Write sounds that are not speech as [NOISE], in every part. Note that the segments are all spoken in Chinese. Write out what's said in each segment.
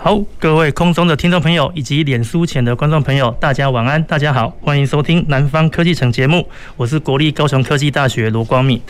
好，各位空中的听众朋友以及脸书前的观众朋友，大家晚安，大家好，欢迎收听《南方科技城》节目，我是国立高雄科技大学罗光敏。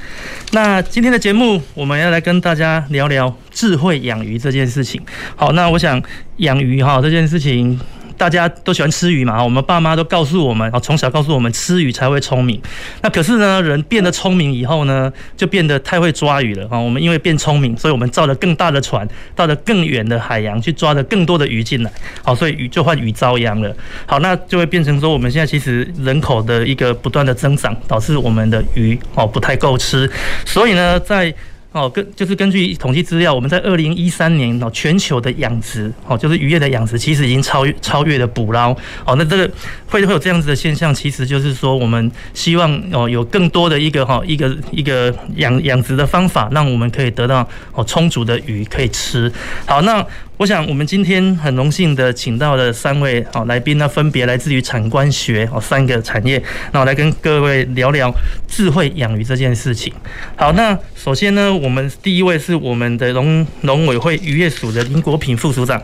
那今天的节目，我们要来跟大家聊聊智慧养鱼这件事情。好，那我想养鱼哈这件事情。大家都喜欢吃鱼嘛？我们爸妈都告诉我们，啊，从小告诉我们吃鱼才会聪明。那可是呢，人变得聪明以后呢，就变得太会抓鱼了啊！我们因为变聪明，所以我们造了更大的船，到了更远的海洋去抓了更多的鱼进来。好，所以鱼就换鱼遭殃了。好，那就会变成说，我们现在其实人口的一个不断的增长，导致我们的鱼哦不太够吃。所以呢，在哦，根就是根据统计资料，我们在二零一三年哦，全球的养殖哦，就是渔业的养殖，其实已经超越超越了捕捞哦。那这个会会有这样子的现象，其实就是说，我们希望哦，有更多的一个哈一个一个养养殖的方法，让我们可以得到哦充足的鱼可以吃。好，那。我想，我们今天很荣幸的请到了三位好来宾，那分别来自于产官学哦三个产业，那我来跟各位聊聊智慧养鱼这件事情。好，那首先呢，我们第一位是我们的农农委会渔业署的林国平副署长。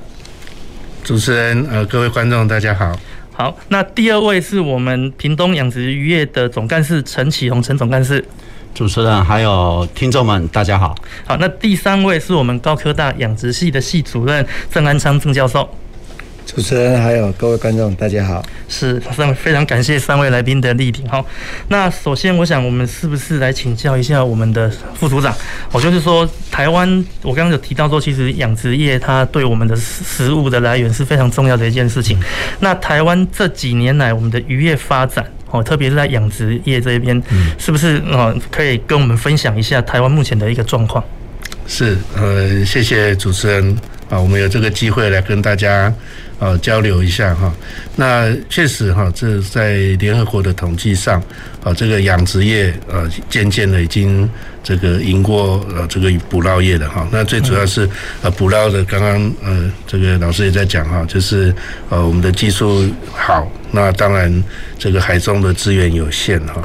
主持人呃，各位观众大家好。好，那第二位是我们屏东养殖渔业的总干事陈启宏陈总干事。主持人还有听众们，大家好。好，那第三位是我们高科大养殖系的系主任郑安昌郑教授。主持人还有各位观众，大家好。是，非常感谢三位来宾的莅临。好，那首先我想，我们是不是来请教一下我们的副组长？我就是说，台湾，我刚刚有提到说，其实养殖业它对我们的食物的来源是非常重要的一件事情。那台湾这几年来，我们的渔业发展。哦，特别是在养殖业这边，是不是哦，可以跟我们分享一下台湾目前的一个状况？是，呃，谢谢主持人啊，我们有这个机会来跟大家呃交流一下哈。那确实哈，这在联合国的统计上啊，这个养殖业呃渐渐的已经这个赢过呃这个捕捞业的哈。那最主要是呃捕捞的，刚刚呃这个老师也在讲哈，就是呃我们的技术好。那当然，这个海中的资源有限哈。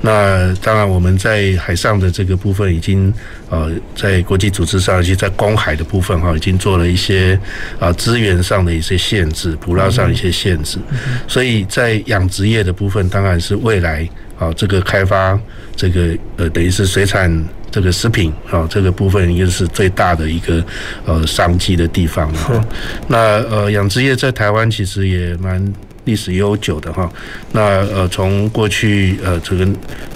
那当然，我们在海上的这个部分已经呃，在国际组织上，以及在公海的部分哈，已经做了一些啊资源上的一些限制，捕捞上一些限制。所以在养殖业的部分，当然是未来啊这个开发这个呃，等于是水产这个食品啊这个部分，应该是最大的一个呃商机的地方了。那呃，养殖业在台湾其实也蛮。历史悠久的哈，那呃，从过去呃，这个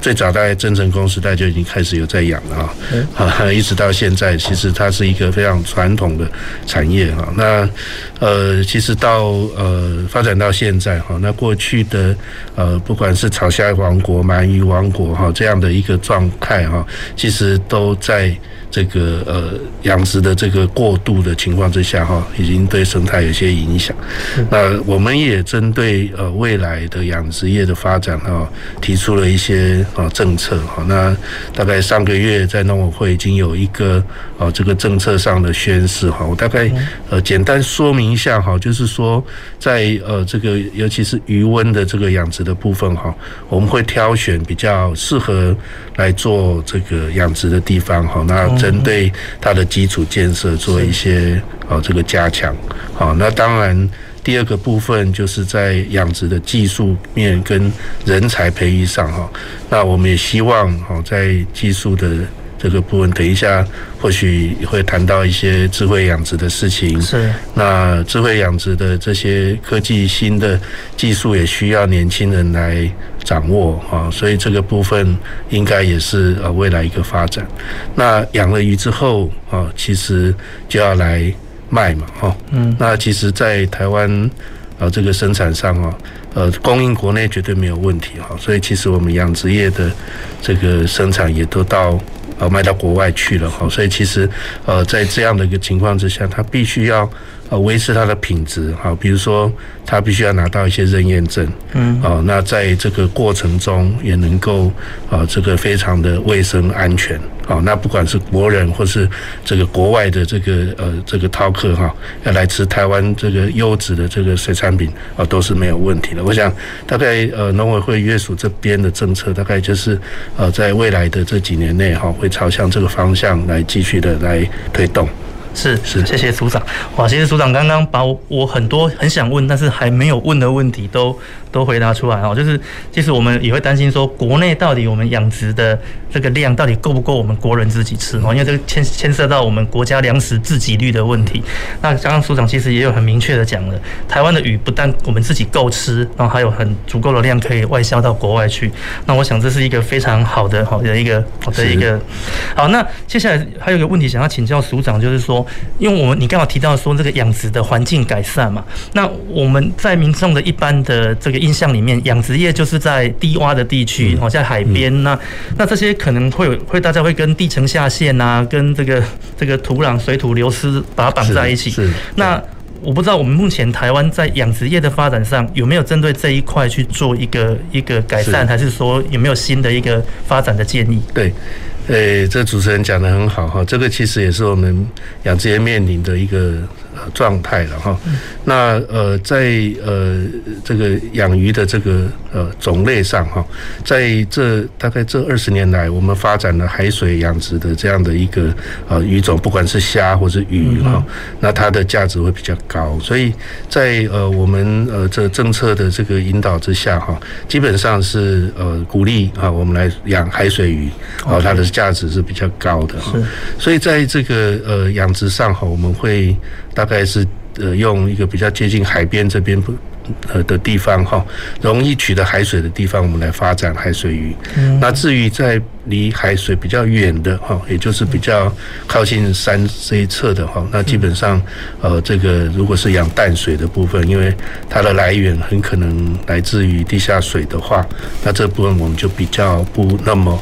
最早在郑成功时代就已经开始有在养了哈，啊，[LAUGHS] 一直到现在，其实它是一个非常传统的产业哈。那呃，其实到呃发展到现在哈，那过去的呃，不管是草虾王国、鳗鱼王国哈这样的一个状态哈，其实都在。这个呃养殖的这个过度的情况之下哈，已经对生态有些影响。那我们也针对呃未来的养殖业的发展哈，提出了一些啊政策哈。那大概上个月在农委会已经有一个啊这个政策上的宣示哈。我大概呃简单说明一下哈，就是说在呃这个尤其是余温的这个养殖的部分哈，我们会挑选比较适合来做这个养殖的地方哈。那针对它的基础建设做一些啊这个加强，好，那当然第二个部分就是在养殖的技术面跟人才培育上哈，那我们也希望哈在技术的这个部分，等一下或许会谈到一些智慧养殖的事情，是，那智慧养殖的这些科技新的技术也需要年轻人来。掌握啊，所以这个部分应该也是呃未来一个发展。那养了鱼之后啊，其实就要来卖嘛，哈，嗯，那其实，在台湾啊这个生产上啊，呃，供应国内绝对没有问题哈。所以其实我们养殖业的这个生产也都到呃卖到国外去了哈。所以其实呃在这样的一个情况之下，它必须要呃维持它的品质，好，比如说它必须要拿到一些认验证，嗯，哦，那在这个过程中也能够啊这个非常的卫生安全，好，那不管是国人或是这个国外的这个呃这个饕客哈，要来吃台湾这个优质的这个水产品啊，都是没有问题的。我想大概呃农委会约束这边的政策，大概就是呃在未来的这几年内哈，会朝向这个方向来继续的来推动。是是，谢谢组长。哇，其实组长刚刚把我很多很想问但是还没有问的问题都都回答出来哦。就是其实我们也会担心说，国内到底我们养殖的这个量到底够不够我们国人自己吃哦？因为这个牵牵涉到我们国家粮食自给率的问题。那刚刚署长其实也有很明确的讲了，台湾的鱼不但我们自己够吃，然后还有很足够的量可以外销到国外去。那我想这是一个非常好的好的一个好的一个。好，那接下来还有一个问题想要请教署长，就是说。因为我们你刚好提到说这个养殖的环境改善嘛，那我们在民众的一般的这个印象里面，养殖业就是在低洼的地区，好、嗯、在海边那、嗯、那这些可能会有会大家会跟地层下陷啊，[LAUGHS] 跟这个这个土壤水土流失把它绑在一起。是。是那我不知道我们目前台湾在养殖业的发展上有没有针对这一块去做一个一个改善，是还是说有没有新的一个发展的建议？对。诶，这主持人讲的很好哈，这个其实也是我们养殖业面临的一个。状态了哈，那呃，在呃这个养鱼的这个呃种类上哈，在这大概这二十年来，我们发展了海水养殖的这样的一个呃鱼种，不管是虾或是鱼哈，那它的价值会比较高，所以在呃我们呃这政策的这个引导之下哈，基本上是呃鼓励啊我们来养海水鱼，啊它的价值是比较高的哈，所以在这个呃养殖上哈，我们会。大概是呃用一个比较接近海边这边不呃的地方哈，容易取得海水的地方，我们来发展海水鱼。嗯。那至于在离海水比较远的哈，也就是比较靠近山这一侧的哈，那基本上呃这个如果是养淡水的部分，因为它的来源很可能来自于地下水的话，那这部分我们就比较不那么。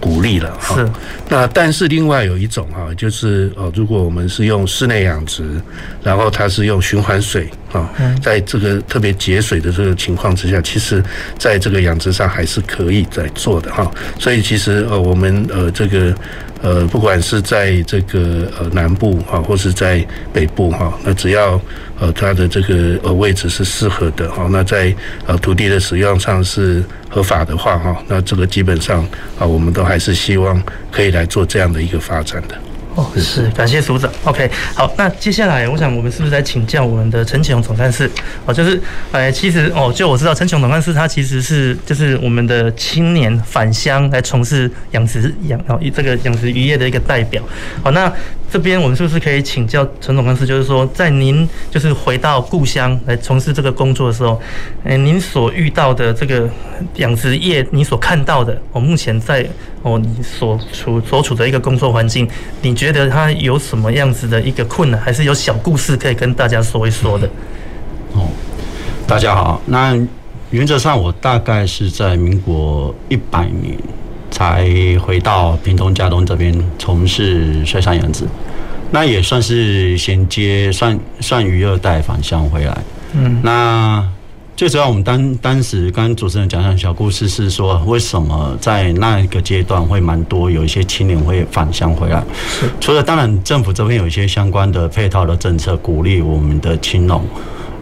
鼓励了哈，是。那但是另外有一种哈，就是呃，如果我们是用室内养殖，然后它是用循环水啊，在这个特别节水的这个情况之下，其实在这个养殖上还是可以在做的哈。所以其实呃，我们呃这个。呃，不管是在这个呃南部哈，或是在北部哈，那只要呃它的这个呃位置是适合的哈，那在呃土地的使用上是合法的话哈，那这个基本上啊，我们都还是希望可以来做这样的一个发展的。哦，是，感谢署长。OK，好，那接下来我想我们是不是来请教我们的陈启勇总干事？哦，就是，哎，其实哦，就我知道陈启勇总干事他其实是就是我们的青年返乡来从事养殖养哦这个养殖渔业的一个代表。好，那。这边我们是不是可以请教陈总干事，就是说，在您就是回到故乡来从事这个工作的时候，呃，您所遇到的这个养殖业，你所看到的，我目前在哦，你所处所处的一个工作环境，你觉得它有什么样子的一个困难，还是有小故事可以跟大家说一说的？哦，大家好，那原则上我大概是在民国一百年。才回到屏东家东这边从事水产养殖，那也算是衔接算算鱼二代返乡回来。嗯，那最主要我们当当时跟主持人讲讲小故事是说，为什么在那一个阶段会蛮多有一些青年会返乡回来？是除了当然政府这边有一些相关的配套的政策，鼓励我们的青农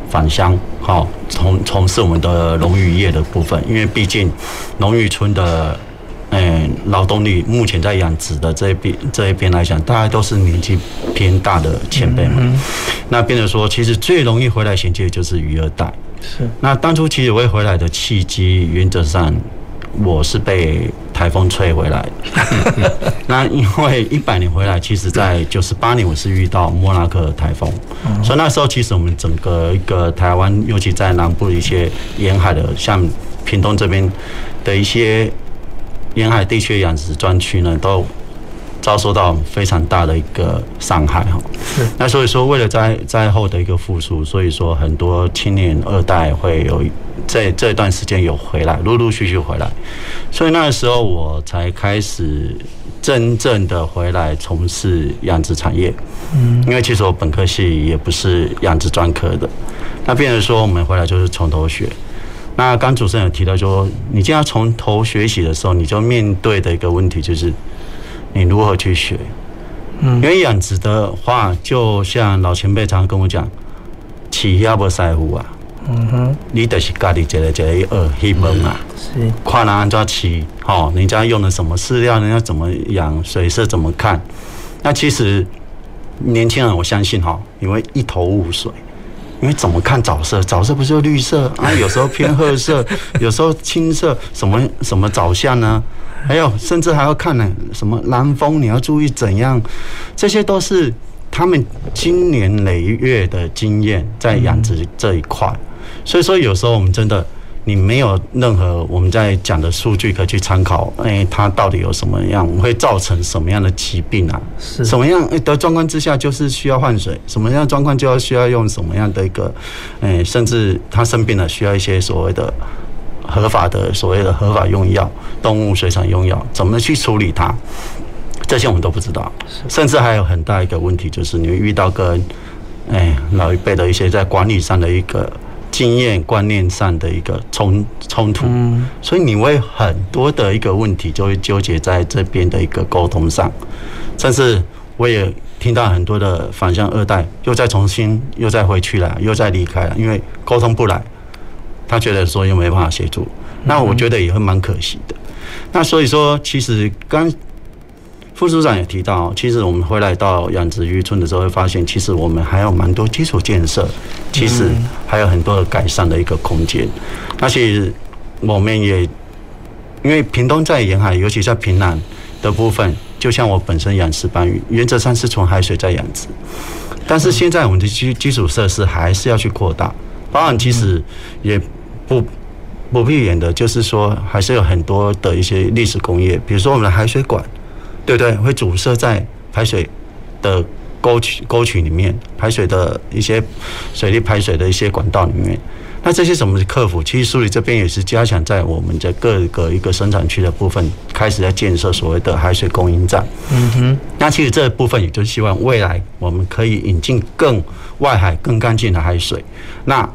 返乡，好从从事我们的农渔业的部分，因为毕竟农渔村的。嗯，劳动力目前在养殖的这一边这一边来讲，大概都是年纪偏大的前辈们。那变得说，其实最容易回来衔接的就是鱼二代。是。那当初其实我会回来的契机，原则上我是被台风吹回来的。[LAUGHS] 那因为一百年回来，其实在九十八年我是遇到莫拉克台风，所以那时候其实我们整个一个台湾，尤其在南部的一些沿海的，像屏东这边的一些。沿海地区养殖专区呢，都遭受到非常大的一个伤害哈。那所以说，为了灾灾后的一个复苏，所以说很多青年二代会有在这段时间有回来，陆陆续续回来。所以那个时候我才开始真正的回来从事养殖产业。嗯，因为其实我本科系也不是养殖专科的，那变成说我们回来就是从头学。那刚主持人有提到说，你既然从头学习的时候，你就面对的一个问题就是，你如何去学？嗯，因为养殖的话，就像老前辈常常跟我讲，起要不在乎啊，嗯哼，你得是家里这个这个二黑门啊，是，看人按照起，好，人家用的什么饲料，人家怎么养，水色怎么看？那其实年轻人，我相信哈，你会一头雾水。因为怎么看藻色？藻色不是就绿色 [LAUGHS] 啊？有时候偏褐色，[LAUGHS] 有时候青色，什么什么藻相呢？还有甚至还要看呢，什么南风，你要注意怎样？这些都是他们经年累月的经验在养殖这一块，所以说有时候我们真的。你没有任何我们在讲的数据可以去参考，哎，它到底有什么样会造成什么样的疾病啊？是什么样的状况之下就是需要换水？什么样状况就要需要用什么样的一个，哎，甚至它生病了需要一些所谓的合法的所谓的合法用药，动物水产用药，怎么去处理它？这些我们都不知道。甚至还有很大一个问题就是你会遇到跟哎老一辈的一些在管理上的一个。经验观念上的一个冲冲突，所以你会很多的一个问题就会纠结在这边的一个沟通上，甚至我也听到很多的反向二代又再重新又再回去了，又再离开了，因为沟通不来，他觉得说又没办法协助，那我觉得也会蛮可惜的。那所以说，其实刚。副组长也提到，其实我们回来到养殖渔村的时候，会发现其实我们还有蛮多基础建设，其实还有很多的改善的一个空间。那其实我们也因为屏东在沿海，尤其在屏南的部分，就像我本身养石斑鱼，原则上是从海水在养殖，但是现在我们的基基础设施还是要去扩大。当然，其实也不不避免的，就是说还是有很多的一些历史工业，比如说我们的海水馆。对对，会阻塞在排水的沟渠沟渠里面，排水的一些水利排水的一些管道里面。那这些怎么克服？其实书里这边也是加强在我们的各个一个生产区的部分，开始在建设所谓的海水供应站。嗯哼。那其实这部分也就是希望未来我们可以引进更外海更干净的海水。那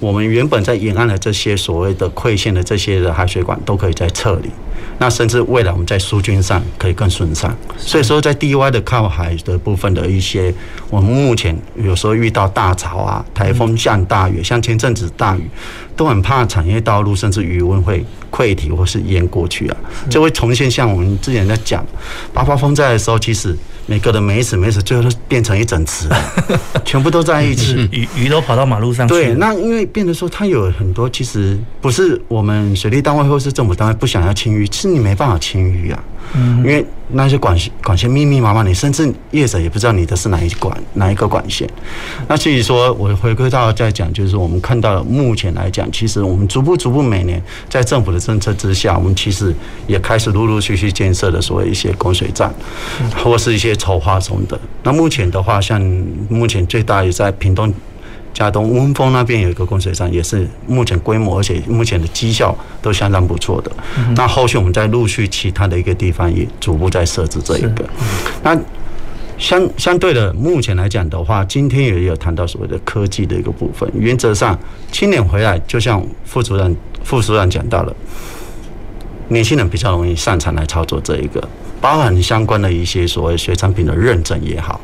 我们原本在沿岸的这些所谓的溃陷的这些的海水管都可以再撤离。那甚至未来我们在疏浚上可以更顺畅，所以说在低洼的靠海的部分的一些，我们目前有时候遇到大潮啊、台风下大雨，像前阵子大雨，都很怕产业道路甚至鱼温会溃堤或是淹过去啊，就会重现像我们之前在讲八八风灾的时候，其实。每个人没死没死，最后都变成一整池，[LAUGHS] 全部都在一起，鱼鱼都跑到马路上去。对，那因为变得说，它有很多，其实不是我们水利单位或是政府单位不想要清淤，是你没办法清淤啊。嗯，因为那些管线管线密密麻麻，你甚至业者也不知道你的是哪一管哪一个管线。那所以说，我回归到再讲，就是我们看到目前来讲，其实我们逐步逐步每年在政府的政策之下，我们其实也开始陆陆续续建设的所谓一些供水站，或是一些筹划中的。那目前的话，像目前最大也在屏东。佳东温峰那边有一个供水站，也是目前规模，而且目前的绩效都相当不错的。那后续我们再陆续其他的一个地方也逐步在设置这一个。那相相对的，目前来讲的话，今天也有谈到所谓的科技的一个部分。原则上，青年回来，就像副主任副主任讲到了，年轻人比较容易擅长来操作这一个，包含相关的一些所谓水产品的认证也好。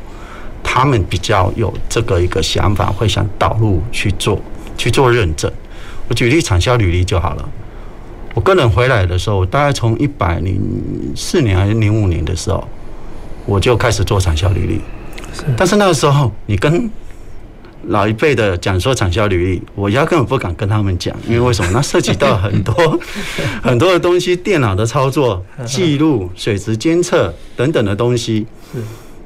他们比较有这个一个想法，会想导入去做去做认证。我举例产销履历就好了。我个人回来的时候，大概从一百零四年还是零五年的时候，我就开始做产销履历。但是那个时候，你跟老一辈的讲说产销履历，我压根本不敢跟他们讲，因为为什么？[LAUGHS] 那涉及到很多 [LAUGHS] 很多的东西，电脑的操作、记录、水质监测等等的东西。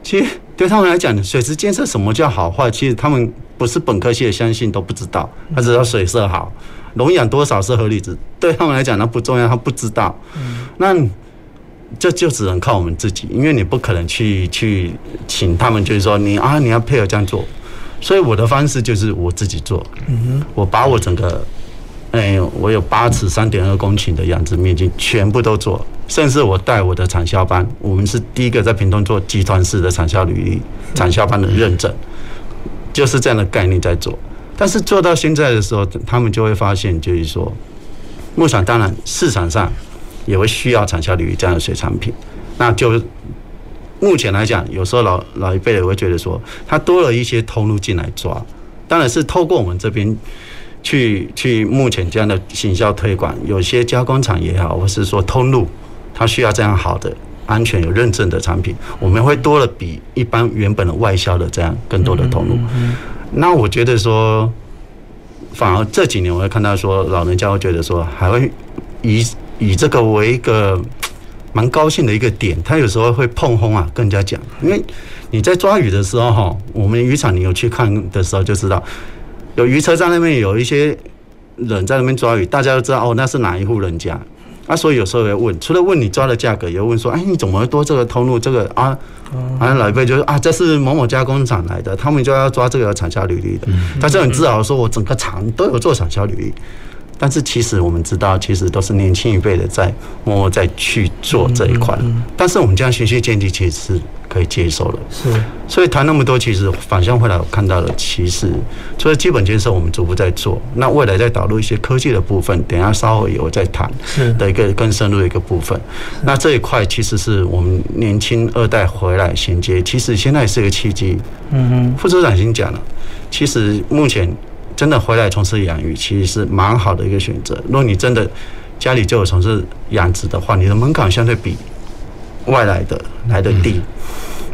其实对他们来讲，水质监测什么叫好坏，其实他们不是本科系的，相信都不知道。他只知道水色好，溶氧多少是合理值，对他们来讲那不重要，他不知道。嗯那这就只能靠我们自己，因为你不可能去去请他们，就是说你啊，你要配合这样做。所以我的方式就是我自己做。嗯哼，我把我整个，哎，我有八尺三点二公顷的养殖面积全部都做，甚至我带我的产销班，我们是第一个在屏东做集团式的产销履历、产销班的认证，就是这样的概念在做。但是做到现在的时候，他们就会发现，就是说，牧场当然市场上也会需要产销履历这样的水产品。那就目前来讲，有时候老老一辈的会觉得说，他多了一些通路进来抓，当然是透过我们这边去去目前这样的行销推广，有些加工厂也好，或是说通路，它需要这样好的、安全有认证的产品，我们会多了比一般原本的外销的这样更多的通路。那我觉得说，反而这几年我会看到说，老人家会觉得说，还会以以这个为一个蛮高兴的一个点。他有时候会碰轰啊，跟人家讲，因为你在抓鱼的时候哈，我们渔场你有去看的时候就知道，有渔车在那边，有一些人在那边抓鱼，大家都知道哦，那是哪一户人家。啊，所以有时候也问，除了问你抓的价格，也问说，哎，你怎么会多这个通路？这个啊，啊，老一辈就是啊，这是某某加工厂来的，他们就要抓这个产销履历的。他就很自豪说，我整个厂都有做产销履历。但是其实我们知道，其实都是年轻一辈的在默默在去做这一块。但是我们这样循序渐进，其实是可以接受的。是。所以谈那么多，其实反向回来我看到的，其实除了基本建设我们逐步在做，那未来再导入一些科技的部分，等一下稍后也会再谈。是。的一个更深入的一个部分。那这一块其实是我们年轻二代回来衔接，其实现在也是一个契机。嗯哼。副组长已经讲了，其实目前。真的回来从事养鱼，其实是蛮好的一个选择。如果你真的家里就有从事养殖的话，你的门槛相对比外来的来的低。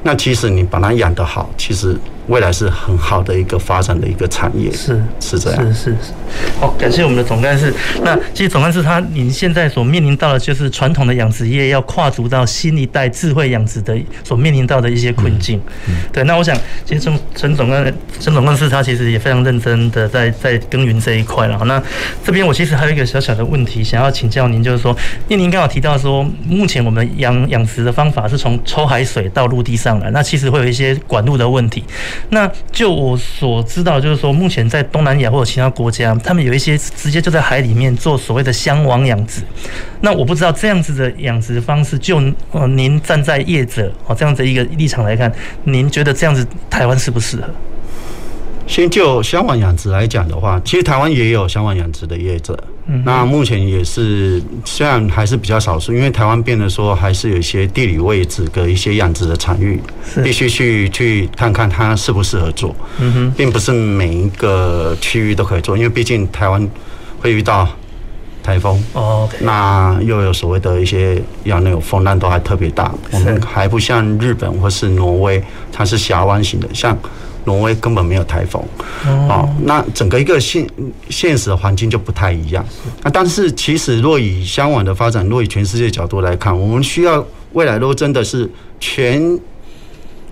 那其实你把它养得好，其实。未来是很好的一个发展的一个产业，是是这样，是是是。好，感谢我们的总干事。那其实总干事他，您现在所面临到的就是传统的养殖业要跨足到新一代智慧养殖的所面临到的一些困境。嗯，对。那我想，其实陈陈总干陈总干事他其实也非常认真的在在耕耘这一块了。那这边我其实还有一个小小的问题想要请教您，就是说，因为您刚好提到说，目前我们养养殖的方法是从抽海水到陆地上来，那其实会有一些管路的问题。那就我所知道，就是说，目前在东南亚或者其他国家，他们有一些直接就在海里面做所谓的箱网养殖。那我不知道这样子的养殖方式，就呃，您站在业者哦这样子一个立场来看，您觉得这样子台湾适不适合？先就香网养殖来讲的话，其实台湾也有香网养殖的业者。嗯，那目前也是虽然还是比较少数，因为台湾变得说还是有一些地理位置跟一些养殖的场域，必须去去看看它适不适合做。嗯哼，并不是每一个区域都可以做，因为毕竟台湾会遇到台风。哦，那又有所谓的一些洋流风浪都还特别大，我们还不像日本或是挪威，它是峡湾型的，像。挪威根本没有台风，哦，那整个一个现现实的环境就不太一样。那但是其实若以香港的发展，若以全世界角度来看，我们需要未来如果真的是全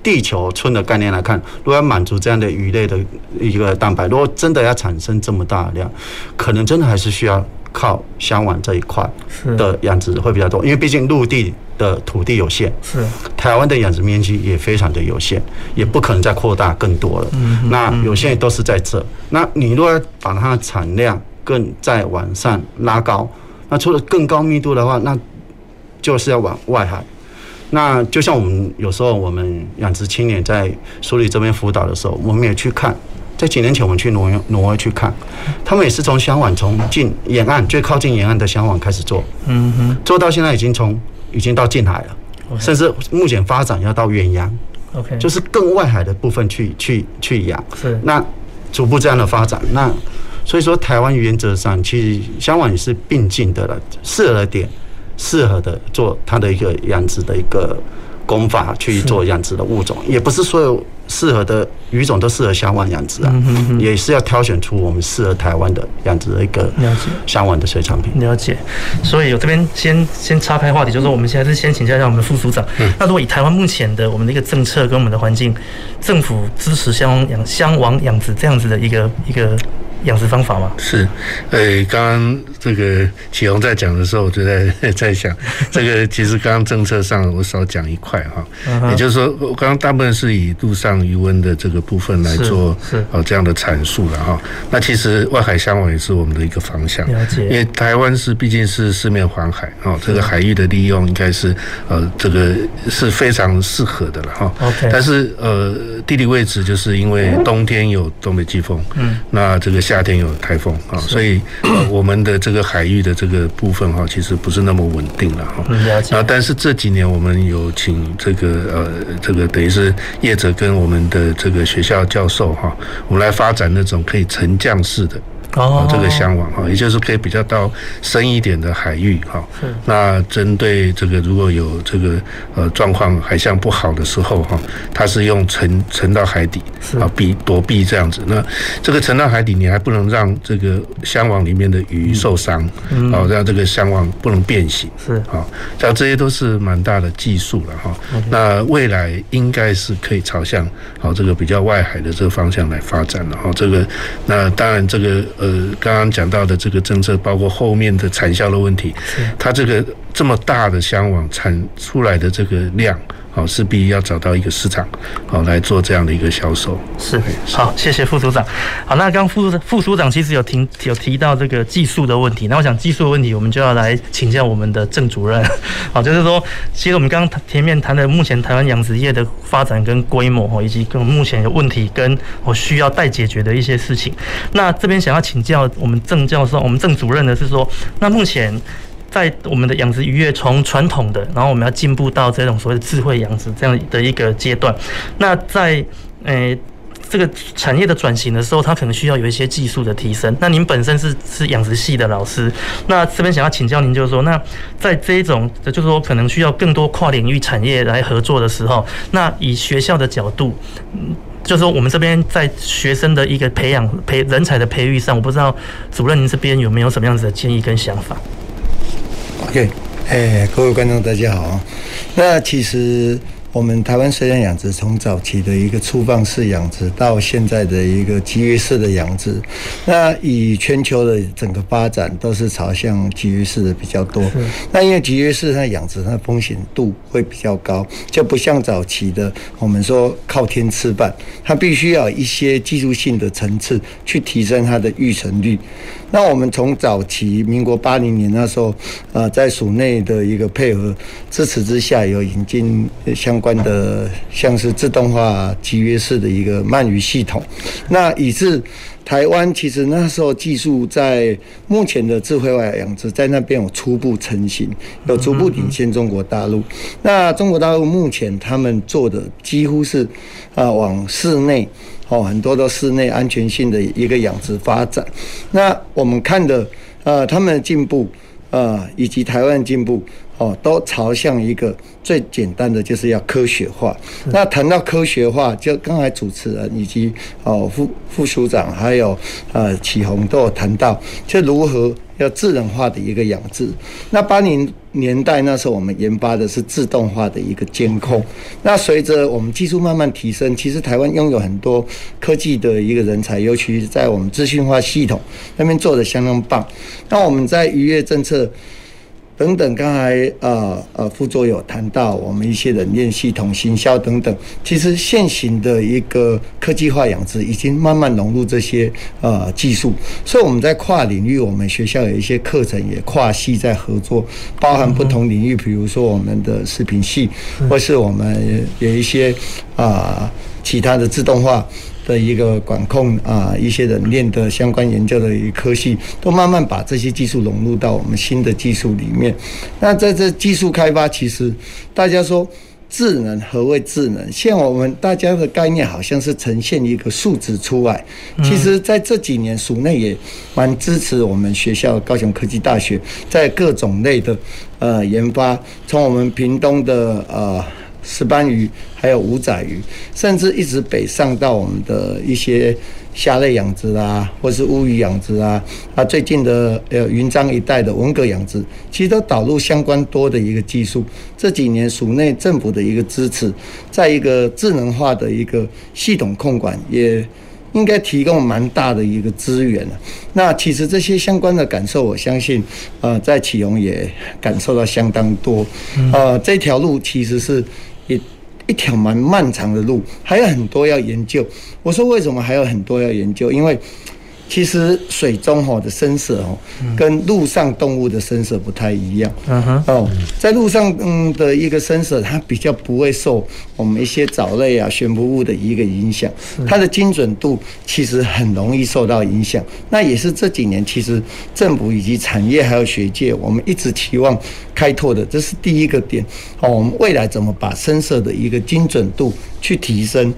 地球村的概念来看，如果要满足这样的鱼类的一个蛋白，如果真的要产生这么大量，可能真的还是需要靠箱网这一块的养殖会比较多，因为毕竟陆地。的土地有限，是台湾的养殖面积也非常的有限，也不可能再扩大更多了。嗯，那有限都是在这。那你如果要把它的产量更再往上拉高，那除了更高密度的话，那就是要往外海。那就像我们有时候我们养殖青年在署理这边辅导的时候，我们也去看，在几年前我们去挪威挪威去看，他们也是从香港从近沿岸最靠近沿岸的香港开始做，嗯哼，做到现在已经从。已经到近海了.甚至目前发展要到远洋，OK，就是更外海的部分去去去养。是，那逐步这样的发展，那所以说台湾原则上其实香港也是并进的了，适合的点，适合的做它的一个养殖的一个功法去做养殖的物种，也不是所有。适合的鱼种都适合香网养殖啊，也是要挑选出我们适合台湾的养殖的一个香网的水产品。了解，所以我这边先先岔开话题，就是说我们现在是先请教一下我们的副署长。那如果以台湾目前的我们的一个政策跟我们的环境，政府支持香网养香网养殖这样子的一个一个养殖方法吗？是，诶，刚刚这个启宏在讲的时候，我就在 [LAUGHS] 在想，这个其实刚刚政策上我少讲一块哈，也就是说，我刚刚大部分是以陆上余温的这个部分来做哦这样的阐述了哈。那其实外海相往也是我们的一个方向，因为台湾是毕竟是四面环海哦，这个海域的利用应该是呃这个是非常适合的了哈。但是呃地理位置就是因为冬天有东北季风，嗯，那这个夏天有台风啊，所以呃我们的这个海域的这个部分哈，其实不是那么稳定了哈。然后但是这几年我们有请这个呃这个等于是业者跟我们的这个学校教授哈，我们来发展那种可以沉降式的。哦，这个箱网哈，也就是可以比较到深一点的海域哈。那针对这个如果有这个呃状况海象不好的时候哈，它是用沉沉到海底啊避躲避这样子。那这个沉到海底，你还不能让这个箱网里面的鱼受伤，哦，让这个箱网不能变形。是啊，像这些都是蛮大的技术了哈。那未来应该是可以朝向好这个比较外海的这个方向来发展了哈。这个那当然这个。呃，刚刚讲到的这个政策，包括后面的产销的问题，它这个这么大的箱网产出来的这个量。好，势必要找到一个市场，好来做这样的一个销售。是，好，谢谢副署长。好，那刚副副署长其实有提有提到这个技术的问题，那我想技术的问题，我们就要来请教我们的郑主任。[LAUGHS] 好，就是说，其实我们刚刚前面谈的目前台湾养殖业的发展跟规模，以及跟目前的问题跟我需要待解决的一些事情。那这边想要请教我们郑教授，我们郑主任的是说，那目前。在我们的养殖渔业从传统的，然后我们要进步到这种所谓的智慧养殖这样的一个阶段。那在呃这个产业的转型的时候，它可能需要有一些技术的提升。那您本身是是养殖系的老师，那这边想要请教您，就是说，那在这一种，就是说可能需要更多跨领域产业来合作的时候，那以学校的角度，就是说我们这边在学生的一个培养培人才的培育上，我不知道主任您这边有没有什么样子的建议跟想法？OK，哎，各位观众大家好。那其实我们台湾水产养殖从早期的一个粗放式养殖，到现在的一个集约式的养殖，那以全球的整个发展都是朝向集约式的比较多。那因为集约式它养殖它风险度会比较高，就不像早期的我们说靠天吃饭，它必须要一些技术性的层次去提升它的育成率。那我们从早期民国八零年那时候，呃，在署内的一个配合支持之下，有引进相关的像是自动化集约式的一个鳗鱼系统。那以致台湾其实那时候技术在目前的智慧外养殖在那边有初步成型，有逐步领先中国大陆。那中国大陆目前他们做的几乎是啊往室内。哦，很多都室内安全性的一个养殖发展。那我们看的，呃，他们的进步，呃，以及台湾的进步，哦，都朝向一个最简单的，就是要科学化。那谈到科学化，就刚才主持人以及哦副副署长还有呃启宏都有谈到，就如何。要智能化的一个养殖。那八零年代那时候，我们研发的是自动化的一个监控。那随着我们技术慢慢提升，其实台湾拥有很多科技的一个人才，尤其是在我们资讯化系统那边做的相当棒。那我们在渔业政策。等等，刚才呃呃副座有谈到我们一些冷链系统、行销等等，其实现行的一个科技化养殖已经慢慢融入这些呃技术，所以我们在跨领域，我们学校有一些课程也跨系在合作，包含不同领域，比如说我们的食品系，或是我们有一些啊、呃、其他的自动化。的一个管控啊，一些冷链的相关研究的一个科系，都慢慢把这些技术融入到我们新的技术里面。那在这技术开发，其实大家说智能，何谓智能？现我们大家的概念好像是呈现一个数值出来。其实在这几年，署内也蛮支持我们学校高雄科技大学在各种类的呃研发，从我们屏东的呃。石斑鱼，还有五仔鱼，甚至一直北上到我们的一些虾类养殖啊，或是乌鱼养殖啊，啊，最近的呃云漳一带的文蛤养殖，其实都导入相关多的一个技术。这几年署内政府的一个支持，在一个智能化的一个系统控管，也应该提供蛮大的一个资源了。那其实这些相关的感受，我相信，呃，在启荣也感受到相当多。呃，这条路其实是一条蛮漫长的路，还有很多要研究。我说为什么还有很多要研究？因为其实水中吼的深色哦，跟陆上动物的深色不太一样。嗯哼。哦，在陆上嗯的一个深色，它比较不会受我们一些藻类啊、悬浮物的一个影响，它的精准度其实很容易受到影响。那也是这几年其实政府以及产业还有学界，我们一直期望开拓的，这是第一个点。哦，我们未来怎么把深色的一个精准度去提升？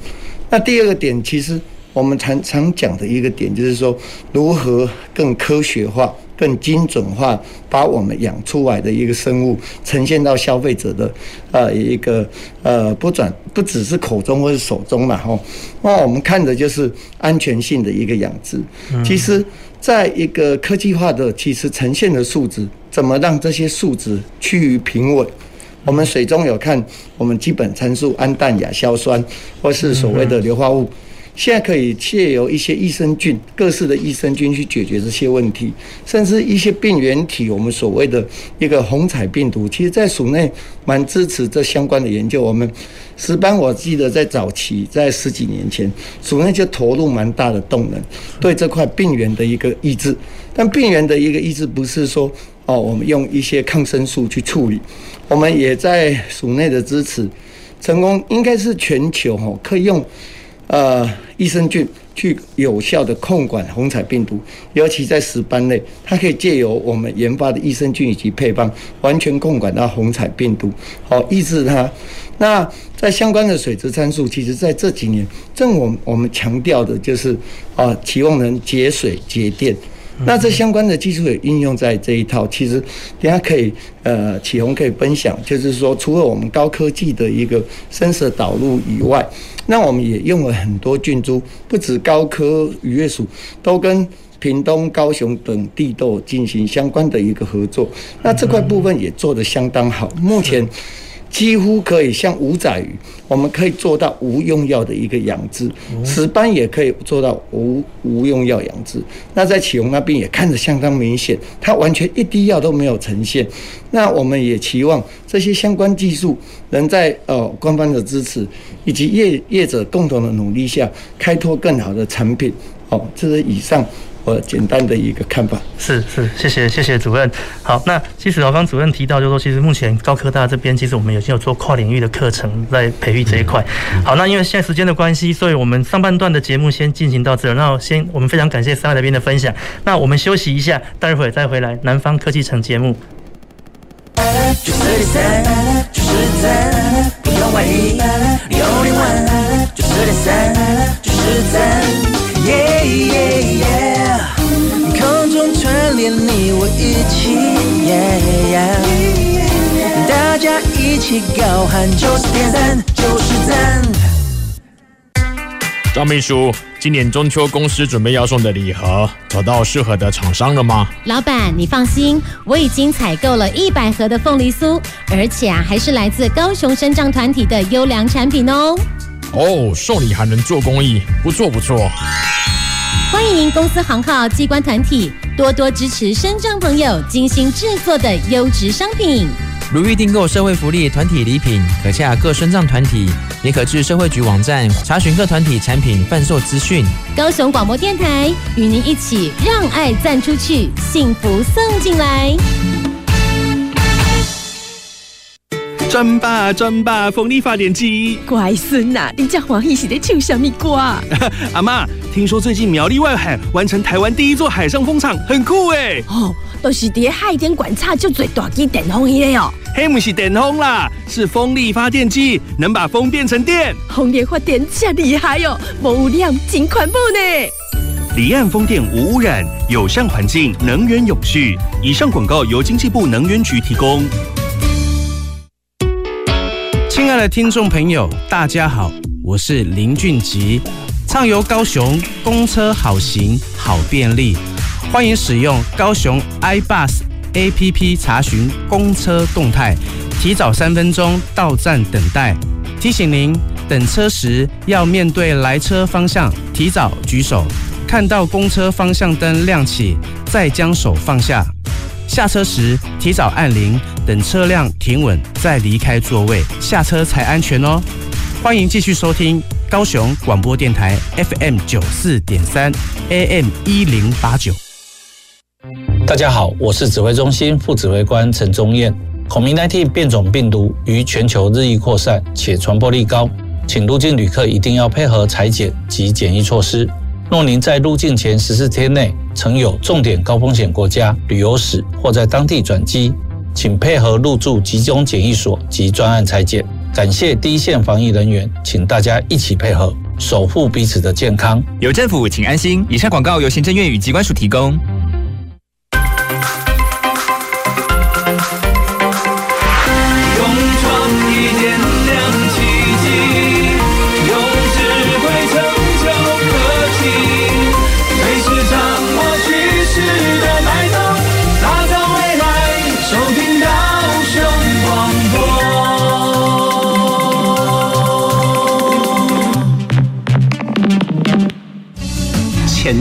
那第二个点其实。我们常常讲的一个点就是说，如何更科学化、更精准化，把我们养出来的一个生物呈现到消费者的呃一个呃不转不只是口中或是手中嘛吼。那我们看的就是安全性的一个养殖。其实，在一个科技化的其实呈现的数值，怎么让这些数值趋于平稳？我们水中有看我们基本参数氨氮亚硝酸，或是所谓的硫化物。现在可以借由一些益生菌，各式的益生菌去解决这些问题，甚至一些病原体，我们所谓的一个红彩病毒，其实在署内蛮支持这相关的研究。我们石斑，我记得在早期，在十几年前，署内就投入蛮大的动能，对这块病原的一个抑制。但病原的一个抑制不是说哦，我们用一些抗生素去处理，我们也在署内的支持，成功应该是全球哈可以用。呃，益生菌去有效的控管红彩病毒，尤其在石斑类，它可以借由我们研发的益生菌以及配方，完全控管到红彩病毒，好抑制它。那在相关的水质参数，其实在这几年，正我我们强调的就是啊，期望能节水节电。那这相关的技术也应用在这一套，其实等下可以呃启宏可以分享，就是说除了我们高科技的一个深色导入以外，那我们也用了很多菌株，不止高科渔业署，都跟屏东、高雄等地都进行相关的一个合作，那这块部分也做得相当好，目前。几乎可以像五仔鱼，我们可以做到无用药的一个养殖，石斑也可以做到无无用药养殖。那在启宏那边也看得相当明显，它完全一滴药都没有呈现。那我们也期望这些相关技术能在呃官方的支持以及业业者共同的努力下，开拓更好的产品。好，这是以上。我简单的一个看法是是，谢谢谢谢主任。好，那其实我刚刚主任提到，就是说其实目前高科大这边，其实我们已经有做跨领域的课程在培育这一块。好，那因为现在时间的关系，所以我们上半段的节目先进行到这儿。那先我们非常感谢三位来宾的分享。那我们休息一下，待会儿再回来南方科技城节目。连你我一起，yeah, yeah, 大家一起高喊九十点三，就是赞。张秘书，今年中秋公司准备要送的礼盒，找到适合的厂商了吗？老板，你放心，我已经采购了一百盒的凤梨酥，而且啊，还是来自高雄生长团体的优良产品哦。哦，送礼还能做公益，不错不错。欢迎公司行号机关团体多多支持身障朋友精心制作的优质商品。如欲订购社会福利团体礼品，可洽各身障团体，也可至社会局网站查询各团体产品贩售资讯。高雄广播电台与您一起让爱赞出去，幸福送进来。转吧转吧，风力发电机。乖孙呐，你家黄奕是在唱什么歌？[LAUGHS] 阿妈，听说最近苗栗外海完成台湾第一座海上风场，很酷哎。哦，都是在海边观察就最大机电风机哦。嘿，不是电风啦，是风力发电机，能把风变成电。风力发电真厉害哟，无污染，真环保呢。离岸风电无污染，友善环境，能源永续。以上广告由经济部能源局提供。亲爱的听众朋友，大家好，我是林俊吉，畅游高雄，公车好行好便利，欢迎使用高雄 iBus APP 查询公车动态，提早三分钟到站等待。提醒您，等车时要面对来车方向，提早举手；看到公车方向灯亮起，再将手放下。下车时提早按铃，等车辆停稳再离开座位，下车才安全哦。欢迎继续收听高雄广播电台 FM 九四点三 AM 一零八九。大家好，我是指挥中心副指挥官陈宗彦。孔明代替变种病毒于全球日益扩散，且传播力高，请入境旅客一定要配合裁剪及检疫措施。若您在入境前十四天内曾有重点高风险国家旅游史或在当地转机，请配合入住集中检疫所及专案采检。感谢第一线防疫人员，请大家一起配合，守护彼此的健康。有政府，请安心。以上广告由行政院与机关署提供。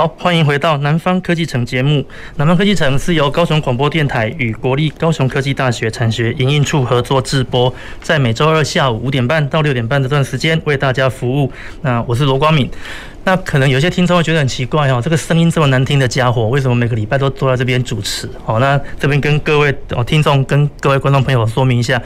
好，欢迎回到南方科技城节目。南方科技城是由高雄广播电台与国立高雄科技大学产学营运处合作制播，在每周二下午五点半到六点半这段时间为大家服务。那我是罗光敏。那可能有些听众会觉得很奇怪哦，这个声音这么难听的家伙，为什么每个礼拜都坐在这边主持？好，那这边跟各位哦听众跟各位观众朋友说明一下，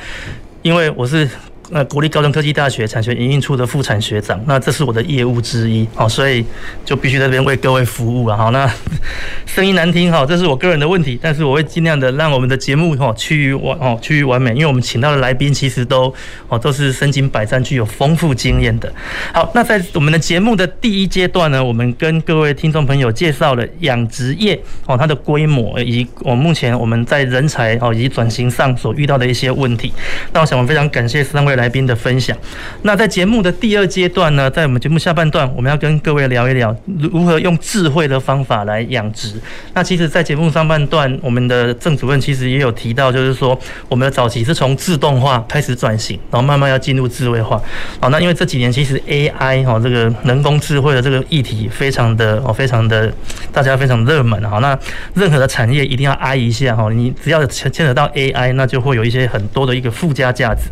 因为我是。那国立高雄科技大学产学营运处的副产学长，那这是我的业务之一，好，所以就必须在这边为各位服务了，好，那 [LAUGHS] 声音难听，哈，这是我个人的问题，但是我会尽量的让我们的节目，哈，趋于完，哦，趋于完美，因为我们请到的来宾其实都，哦，都是身经百战、具有丰富经验的。好，那在我们的节目的第一阶段呢，我们跟各位听众朋友介绍了养殖业，哦，它的规模以及我目前我们在人才，哦，以及转型上所遇到的一些问题。那我想，我非常感谢三位。来来宾的分享。那在节目的第二阶段呢，在我们节目下半段，我们要跟各位聊一聊如何用智慧的方法来养殖。那其实，在节目上半段，我们的郑主任其实也有提到，就是说我们的早期是从自动化开始转型，然后慢慢要进入智慧化。好，那因为这几年其实 AI 哈这个人工智慧的这个议题非常的哦，非常的大家非常热门。好，那任何的产业一定要挨一下哈，你只要牵牵扯到 AI，那就会有一些很多的一个附加价值。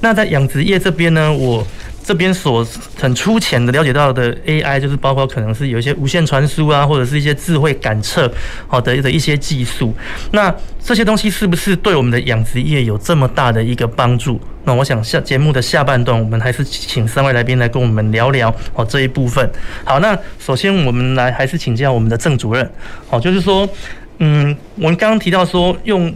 那在养殖业这边呢，我这边所很粗浅的了解到的 AI，就是包括可能是有一些无线传输啊，或者是一些智慧感测好的的一些技术。那这些东西是不是对我们的养殖业有这么大的一个帮助？那我想下节目的下半段，我们还是请三位来宾来跟我们聊聊哦这一部分。好，那首先我们来还是请教我们的郑主任。好，就是说，嗯，我们刚刚提到说用。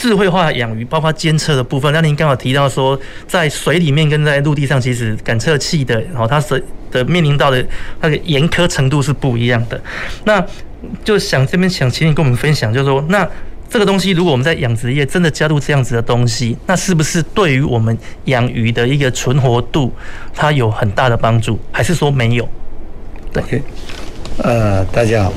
智慧化养鱼，包括监测的部分。那您刚好提到说，在水里面跟在陆地上，其实感测器的，然后它是的面临到的那个严苛程度是不一样的。那就想这边想请你跟我们分享，就是说，那这个东西如果我们在养殖业真的加入这样子的东西，那是不是对于我们养鱼的一个存活度，它有很大的帮助，还是说没有？对呃，大家好。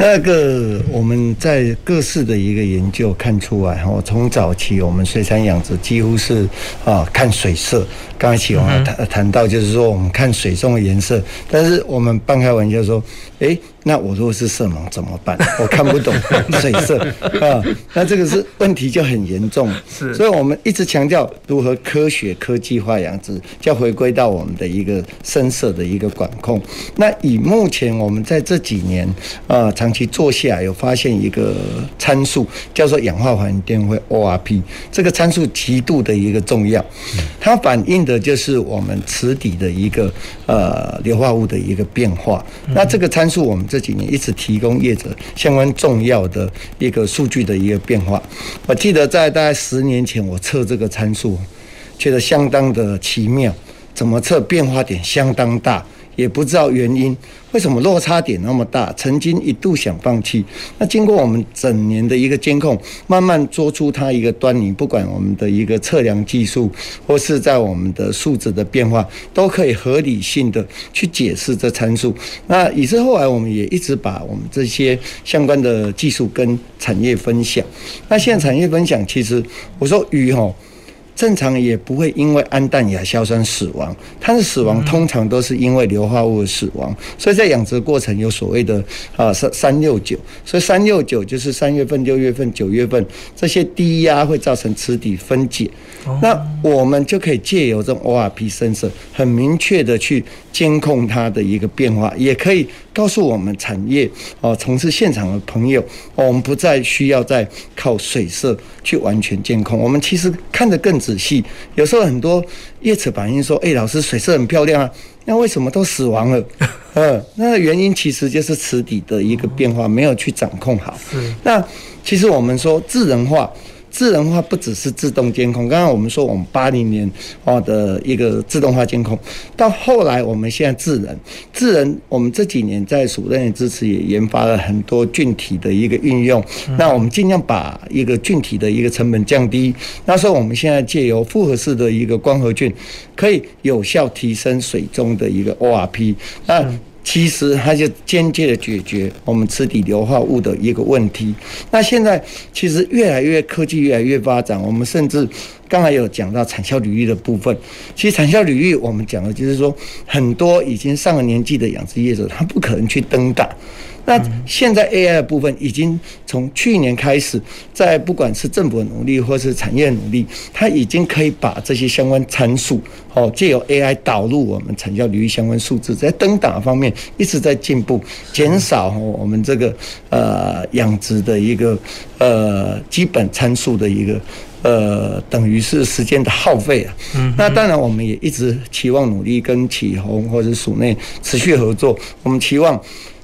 那个我们在各式的一个研究看出来，哈，从早期我们水产养殖几乎是啊看水色。刚才启宏谈谈到，就是说我们看水中的颜色，但是我们半开玩笑说，诶，那我如果是色盲怎么办？[LAUGHS] 我看不懂水色啊，那这个是问题就很严重。是，所以我们一直强调如何科学科技化养殖，就要回归到我们的一个深色的一个管控。那以目前我们在这几年啊长期做下来，有发现一个参数叫做氧化还原电位 ORP，这个参数极度的一个重要，它反映的就是我们池底的一个呃硫化物的一个变化。那这个参数我们这几年一直提供业者相关重要的一个数据的一个变化。我记得在大概十年前我测这个参数，觉得相当的奇妙，怎么测变化点相当大。也不知道原因，为什么落差点那么大？曾经一度想放弃。那经过我们整年的一个监控，慢慢做出它一个端倪。不管我们的一个测量技术，或是在我们的数值的变化，都可以合理性的去解释这参数。那以至后来，我们也一直把我们这些相关的技术跟产业分享。那现在产业分享，其实我说鱼吼。正常也不会因为氨氮亚硝酸死亡，它的死亡通常都是因为硫化物的死亡。所以在养殖过程有所谓的啊三三六九，所以三六九就是三月份、六月份、九月份这些低压会造成池底分解。那我们就可以借由这种 ORP sensor 很明确的去监控它的一个变化，也可以告诉我们产业哦从事现场的朋友，我们不再需要再靠水色去完全监控，我们其实看得更仔细。有时候很多业者反映说：“哎，老师，水色很漂亮啊，那为什么都死亡了？”嗯，[LAUGHS] 那原因其实就是池底的一个变化没有去掌控好。那其实我们说智能化。智能化不只是自动监控，刚刚我们说我们八零年哦的一个自动化监控，到后来我们现在智能，智能我们这几年在署任的支持也研发了很多菌体的一个运用，那我们尽量把一个菌体的一个成本降低，那时候我们现在借由复合式的一个光合菌，可以有效提升水中的一个 ORP，那。其实它就间接的解决我们池底硫化物的一个问题。那现在其实越来越科技越来越发展，我们甚至刚才有讲到产销履历的部分。其实产销履历我们讲的就是说，很多已经上了年纪的养殖业者，他不可能去登档。那现在 AI 的部分已经从去年开始，在不管是政府的努力或是产业的努力，它已经可以把这些相关参数，哦，借由 AI 导入我们产教领域相关数字，在登档方面一直在进步，减少我们这个呃养殖的一个呃基本参数的一个呃等于是时间的耗费啊。那当然我们也一直期望努力跟启宏或者署内持续合作，我们期望。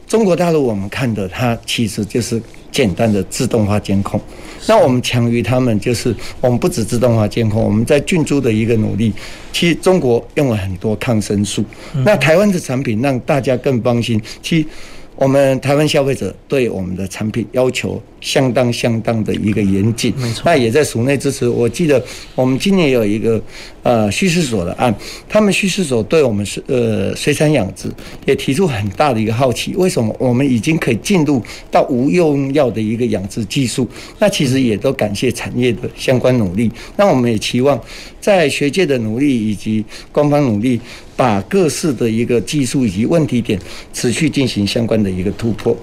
中国大陆我们看的，它其实就是简单的自动化监控。那我们强于他们，就是我们不止自动化监控，我们在菌株的一个努力。其实中国用了很多抗生素，那台湾的产品让大家更放心。其实。我们台湾消费者对我们的产品要求相当相当的一个严谨，没错。那也在署内支持。我记得我们今年有一个呃畜试所的案，他们畜试所对我们是呃水产养殖也提出很大的一个好奇，为什么我们已经可以进入到无用药的一个养殖技术？那其实也都感谢产业的相关努力。那我们也期望在学界的努力以及官方努力。把各式的一个技术以及问题点持续进行相关的一个突破，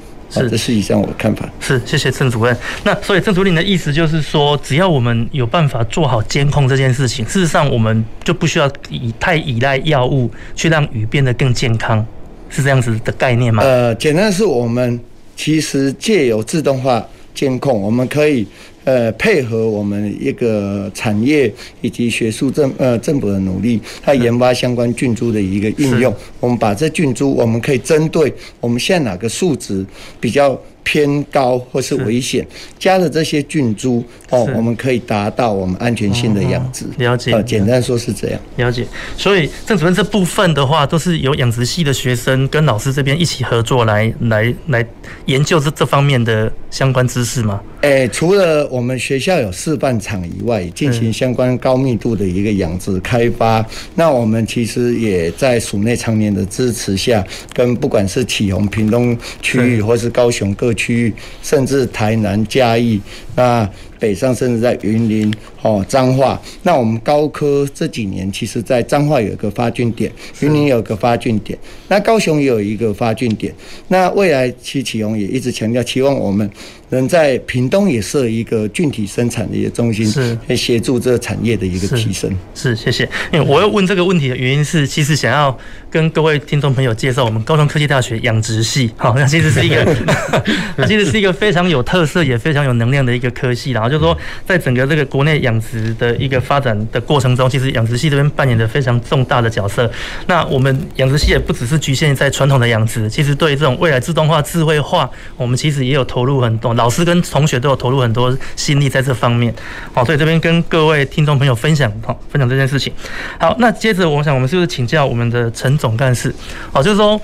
是，这是以上我的看法。是，谢谢郑主任。那所以郑主任的意思就是说，只要我们有办法做好监控这件事情，事实上我们就不需要以太依赖药物去让鱼变得更健康，是这样子的概念吗？呃，简单的是我们其实借由自动化监控，我们可以。呃，配合我们一个产业以及学术政呃政府的努力，它研发相关菌株的一个应用。我们把这菌株，我们可以针对我们现在哪个数值比较偏高或是危险，加了这些菌株哦，我们可以达到我们安全性的养殖。了解，呃，简单说是这样。了解。所以郑主任这部分的话，都是由养殖系的学生跟老师这边一起合作来来来研究这这方面的相关知识吗？诶、欸，除了我们学校有示范场以外，进行相关高密度的一个养殖开发，那我们其实也在署内常年的支持下，跟不管是启宏、屏东区域，或是高雄各区域，甚至台南、嘉义，那。北上甚至在云林、哦彰化，那我们高科这几年其实，在彰化有一个发菌点，云林有一个发菌点，那高雄也有一个发菌点。那未来其启宏也一直强调，期望我们能在屏东也设一个菌体生产的一个中心，是协助这个产业的一个提升。是，谢谢。因为我要问这个问题的原因是，其实想要跟各位听众朋友介绍我们高雄科技大学养殖系，好，那其实是一个，[LAUGHS] 那其实是一个非常有特色也非常有能量的一个科系，然后。就是说在整个这个国内养殖的一个发展的过程中，其实养殖系这边扮演着非常重大的角色。那我们养殖系也不只是局限在传统的养殖，其实对这种未来自动化、智慧化，我们其实也有投入很多，老师跟同学都有投入很多心力在这方面。好，所以这边跟各位听众朋友分享，好，分享这件事情。好，那接着我想，我们是不是请教我们的陈总干事？好，就是说。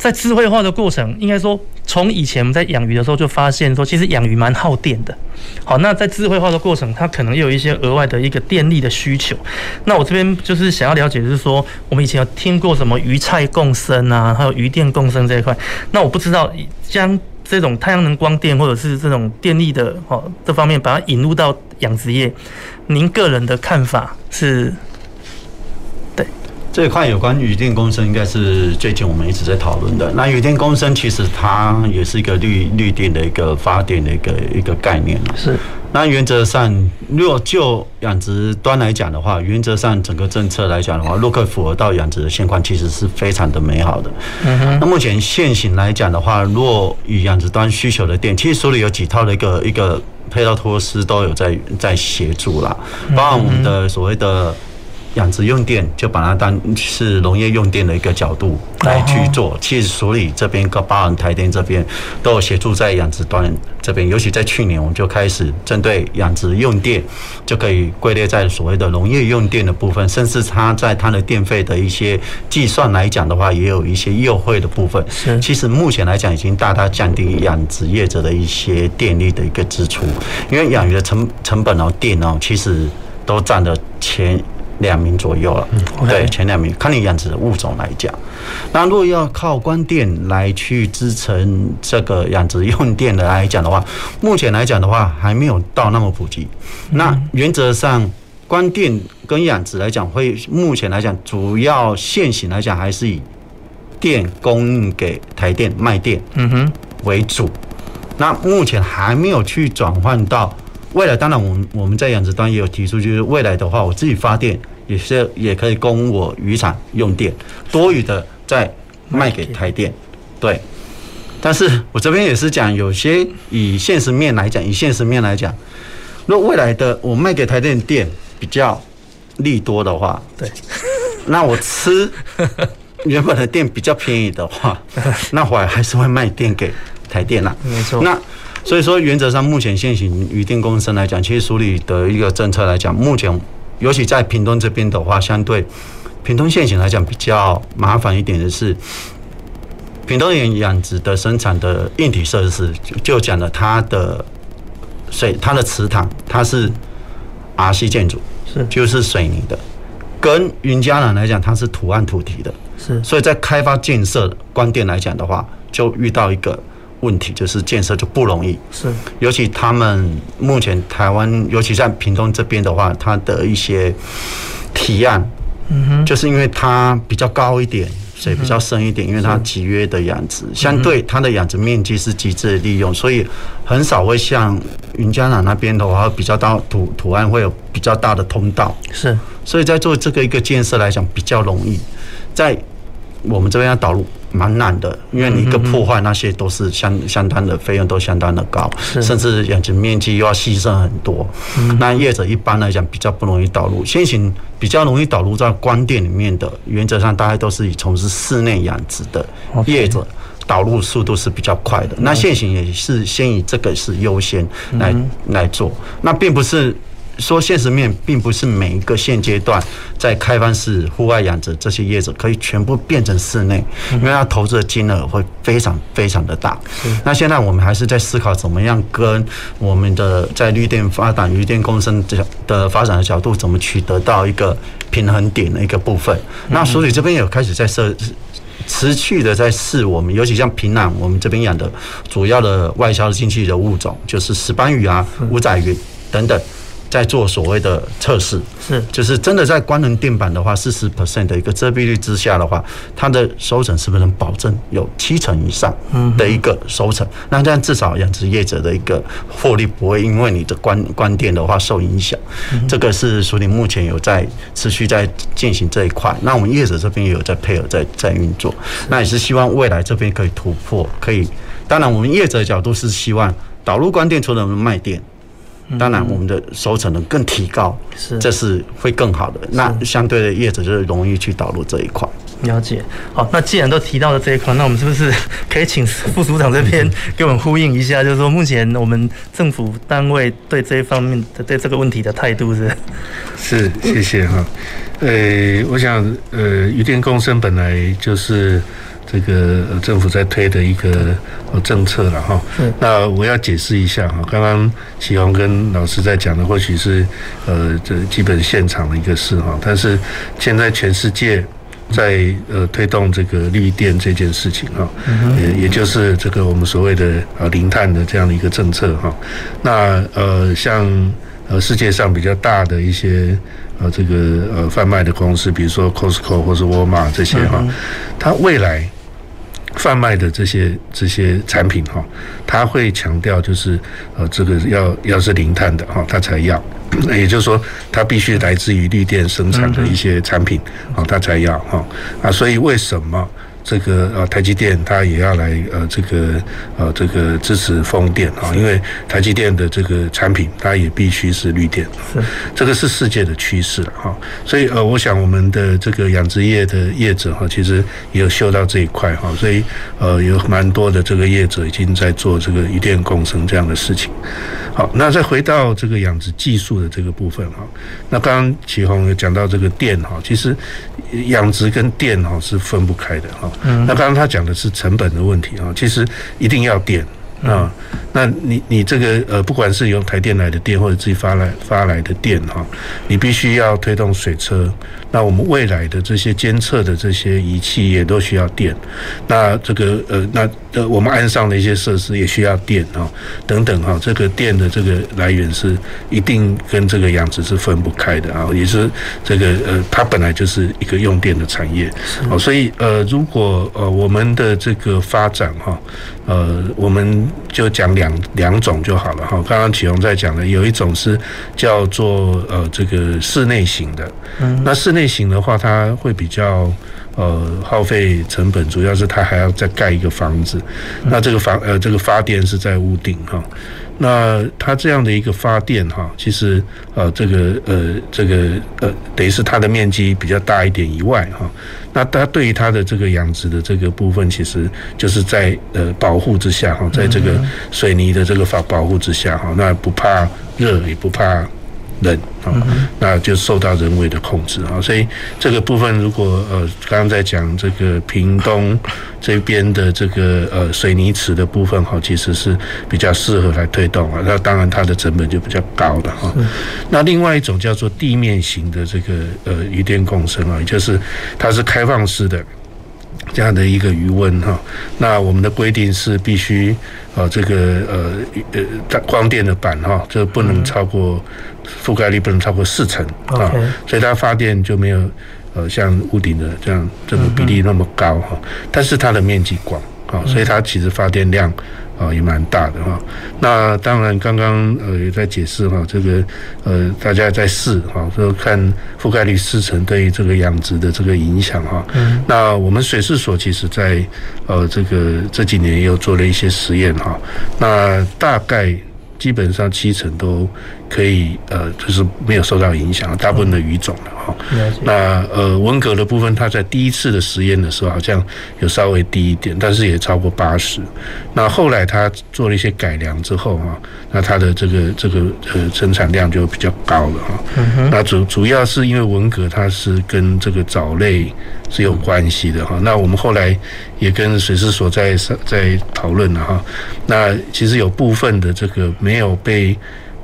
在智慧化的过程，应该说从以前我们在养鱼的时候就发现说，其实养鱼蛮耗电的。好，那在智慧化的过程，它可能又有一些额外的一个电力的需求。那我这边就是想要了解，就是说我们以前有听过什么鱼菜共生啊，还有鱼电共生这一块。那我不知道将这种太阳能光电或者是这种电力的哦这方面，把它引入到养殖业，您个人的看法是？这一块有关雨电共生，应该是最近我们一直在讨论的。那雨电共生其实它也是一个绿绿电的一个发电的一个一个概念。是。那原则上，如果就养殖端来讲的话，原则上整个政策来讲的话，如果可以符合到养殖的现况，其实是非常的美好的。嗯哼。那目前现行来讲的话，如果以养殖端需求的电，其实手里有几套的一个一个配套措施都有在在协助啦，包括我们的所谓的。养殖用电就把它当是农业用电的一个角度来去做，其实所以这边跟包含台电这边都有协助在养殖端这边，尤其在去年我们就开始针对养殖用电就可以归类在所谓的农业用电的部分，甚至它在它的电费的一些计算来讲的话，也有一些优惠的部分。是，其实目前来讲已经大大降低养殖业者的一些电力的一个支出，因为养鱼的成成本哦电哦其实都占了前。两名左右了，对，前两名，看你养殖的物种来讲，那如果要靠光电来去支撑这个养殖用电的来讲的话，目前来讲的话还没有到那么普及。那原则上，光电跟养殖来讲，会目前来讲，主要现行来讲还是以电供应给台电卖电，嗯哼为主。那目前还没有去转换到。未来当然，我们我们在养殖端也有提出，就是未来的话，我自己发电也是也可以供我渔场用电，多余的再卖给台电。对，但是我这边也是讲，有些以现实面来讲，以现实面来讲，如果未来的我卖给台电电比较利多的话，对，那我吃原本的电比较便宜的话，[LAUGHS] 那我还是会卖电给台电啦。没错，那。所以说，原则上，目前现行渔电共生来讲，其实梳理的一个政策来讲，目前尤其在屏东这边的话，相对屏东现行来讲比较麻烦一点的是，屏东养养殖的生产的硬体设施，就讲了它的水，它的池塘，它是 RC 建筑，是就是水泥的，跟云嘉南来讲，它是土案土堤的，是，所以在开发建设光电来讲的话，就遇到一个。问题就是建设就不容易，是，尤其他们目前台湾，尤其在屏东这边的话，它的一些提案，嗯哼，就是因为它比较高一点，水比较深一点，因为它集约的养殖，相对它的养殖面积是极致的利用，所以很少会像云嘉南那边的话，比较大土土案会有比较大的通道，是，所以在做这个一个建设来讲比较容易，在我们这边要导入。蛮难的，因为你一个破坏，那些都是相相当的费用都相当的高，甚至养殖面积又要牺牲很多。那业者一般来讲比较不容易导入，先行比较容易导入在光电里面的，原则上大概都是以从事室内养殖的业者导入速度是比较快的。那现行也是先以这个是优先来来做，那并不是。说现实面，并不是每一个现阶段在开放式户外养殖这些业者可以全部变成室内，因为它投资的金额会非常非常的大。那现在我们还是在思考怎么样跟我们的在绿电发展、绿电共生的发展的角度，怎么取得到一个平衡点的一个部分。那所以这边有开始在设持续的在试我们，尤其像平壤我们这边养的主要的外销的进去的物种，就是石斑鱼啊、五仔鱼等等。在做所谓的测试，是就是真的在光能电板的话，四十 percent 的一个遮蔽率之下的话，它的收成是不是能保证有七成以上的一个收成？那这样至少养殖业者的一个获利不会因为你的关关电的话受影响。这个是苏宁目前有在持续在进行这一块，那我们业者这边也有在配合在在运作，那也是希望未来这边可以突破，可以。当然，我们业者的角度是希望导入光电，除了我们卖电。当然我们的收成能更提高，是这是会更好的。那相对的业者就是容易去导入这一块。了解，好，那既然都提到了这一块，那我们是不是 [LAUGHS] 可以请副署长这边 [LAUGHS] 给我们呼应一下？就是说，目前我们政府单位对这一方面的对这个问题的态度是？是，谢谢哈。呃，我想，呃，渔电共生本来就是这个政府在推的一个政策了哈。那我要解释一下哈，刚刚启宏跟老师在讲的，或许是呃这基本现场的一个事哈，但是现在全世界。在呃推动这个绿电这件事情哈，也也就是这个我们所谓的呃零碳的这样的一个政策哈。那呃像呃世界上比较大的一些呃这个呃贩卖的公司，比如说 Costco 或是沃尔玛这些哈，它未来贩卖的这些这些产品哈，它会强调就是呃这个要要是零碳的哈，它才要。[CLEARS THROAT] 也就是说，它必须来自于绿电生产的一些产品，好，它才要哈啊，所以为什么？这个呃，台积电它也要来呃，这个呃，这个支持风电啊，因为台积电的这个产品它也必须是绿电，是这个是世界的趋势了哈。所以呃，我想我们的这个养殖业的业者哈，其实也有嗅到这一块哈，所以呃，有蛮多的这个业者已经在做这个渔电共生这样的事情。好，那再回到这个养殖技术的这个部分哈，那刚刚启宏有讲到这个电哈，其实养殖跟电哈是分不开的哈。那刚刚他讲的是成本的问题啊，其实一定要电。啊。那你你这个呃，不管是由台电来的电，或者自己发来发来的电哈，你必须要推动水车。那我们未来的这些监测的这些仪器也都需要电。那这个呃，那呃，我们安上的一些设施也需要电啊，等等哈。这个电的这个来源是一定跟这个养殖是分不开的啊，也是这个呃，它本来就是一个用电的产业。哦，所以呃，如果呃我们的这个发展哈，呃，我们就讲两两种就好了哈。刚刚启宏在讲的有一种是叫做呃这个室内型的，嗯，那室内。型的话，它会比较呃耗费成本，主要是它还要再盖一个房子。那这个房呃这个发电是在屋顶哈。那它这样的一个发电哈，其实呃这个呃这个呃等于是它的面积比较大一点以外哈。那它对于它的这个养殖的这个部分，其实就是在呃保护之下哈，在这个水泥的这个保保护之下哈，那不怕热也不怕。人啊，那就受到人为的控制啊，所以这个部分如果呃，刚刚在讲这个屏东这边的这个呃水泥池的部分哈，其实是比较适合来推动啊，那当然它的成本就比较高的哈。那另外一种叫做地面型的这个呃鱼电共生啊，也就是它是开放式的。这样的一个余温哈，那我们的规定是必须啊这个呃呃光电的板哈，这不能超过覆盖率不能超过四成啊，所以它发电就没有呃像屋顶的这样这个比例那么高哈，但是它的面积广啊，所以它其实发电量。啊，也蛮大的哈。那当然，刚刚呃也在解释哈，这个呃大家在试哈，说看覆盖率四成对于这个养殖的这个影响哈。嗯。那我们水事所其实在呃这个这几年也有做了一些实验哈。那大概。基本上七成都可以，呃，就是没有受到影响，大部分的鱼种了哈。那呃，文革的部分，它在第一次的实验的时候好像有稍微低一点，但是也超过八十。那后来它做了一些改良之后哈，那它的这个这个呃生产量就比较高了哈。那主主要是因为文革它是跟这个藻类是有关系的哈。那我们后来也跟水师所在在讨论了哈。那其实有部分的这个没有被。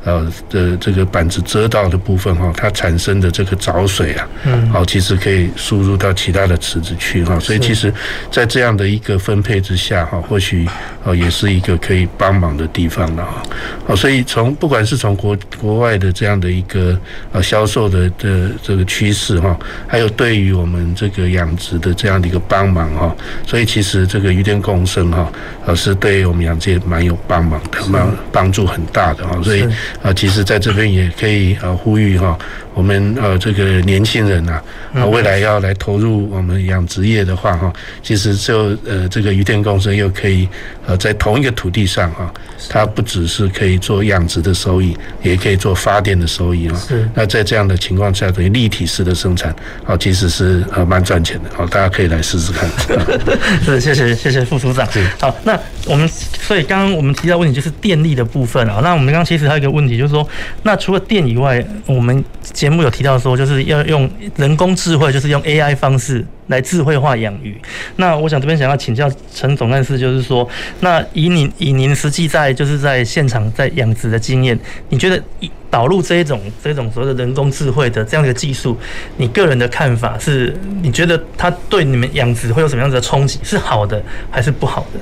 呃的这个板子遮到的部分哈，它产生的这个藻水啊，嗯，好，其实可以输入到其他的池子去哈，所以其实，在这样的一个分配之下哈，或许哦也是一个可以帮忙的地方了哈。好，所以从不管是从国国外的这样的一个呃销售的的这个趋势哈，还有对于我们这个养殖的这样的一个帮忙哈，所以其实这个鱼电共生哈，呃是对我们养殖业蛮有帮忙的，蛮帮助很大的哈，所以。啊，其实在这边也可以啊呼吁哈，我们呃这个年轻人啊，未来要来投入我们养殖业的话哈，其实就呃这个鱼电共生又可以呃在同一个土地上哈，它不只是可以做养殖的收益，也可以做发电的收益啊。是。那在这样的情况下，等于立体式的生产啊，其实是呃蛮赚钱的啊，大家可以来试试看。[LAUGHS] 是，谢谢谢谢副署长。好，那我们所以刚刚我们提到问题就是电力的部分啊，那我们刚刚其实还有一个问题就是说，那除了电以外，我们节目有提到说，就是要用人工智慧，就是用 AI 方式来智慧化养鱼。那我想这边想要请教陈总干事，就是说，那以您以您实际在就是在现场在养殖的经验，你觉得导入这一种这种所谓的人工智慧的这样的一个技术，你个人的看法是，你觉得它对你们养殖会有什么样子的冲击？是好的还是不好的？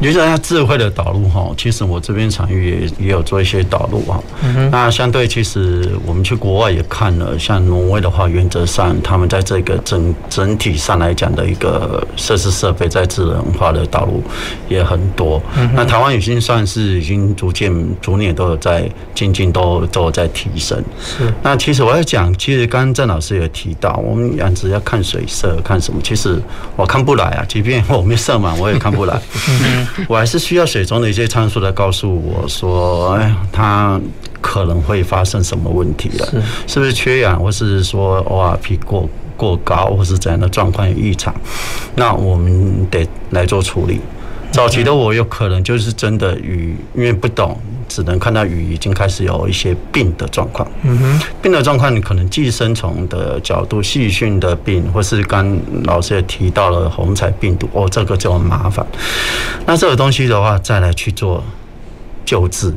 你觉得它智慧的导入哈，其实我这边场域也也有做一些导入啊。那相对其实我们去国外也看了，像挪威的话，原则上他们在这个整整体上来讲的一个设施设备在智能化的导入也很多。那台湾已经算是已经逐渐逐年都有在渐进，都都有在提升。是。那其实我要讲，其实刚刚郑老师也提到，我们养殖要看水色，看什么？其实我看不来啊，即便我没色盲，我也看不来。我还是需要水中的一些参数来告诉我说，哎，它可能会发生什么问题了？是是不是缺氧，或是说 ORP 过过高，或是怎样的状况有异常？那我们得来做处理。早期的我有可能就是真的与，因为不懂，只能看到鱼已经开始有一些病的状况。嗯哼，病的状况，你可能寄生虫的角度、细菌的病，或是刚老师也提到了红彩病毒，哦，这个就很麻烦。那这个东西的话，再来去做救治、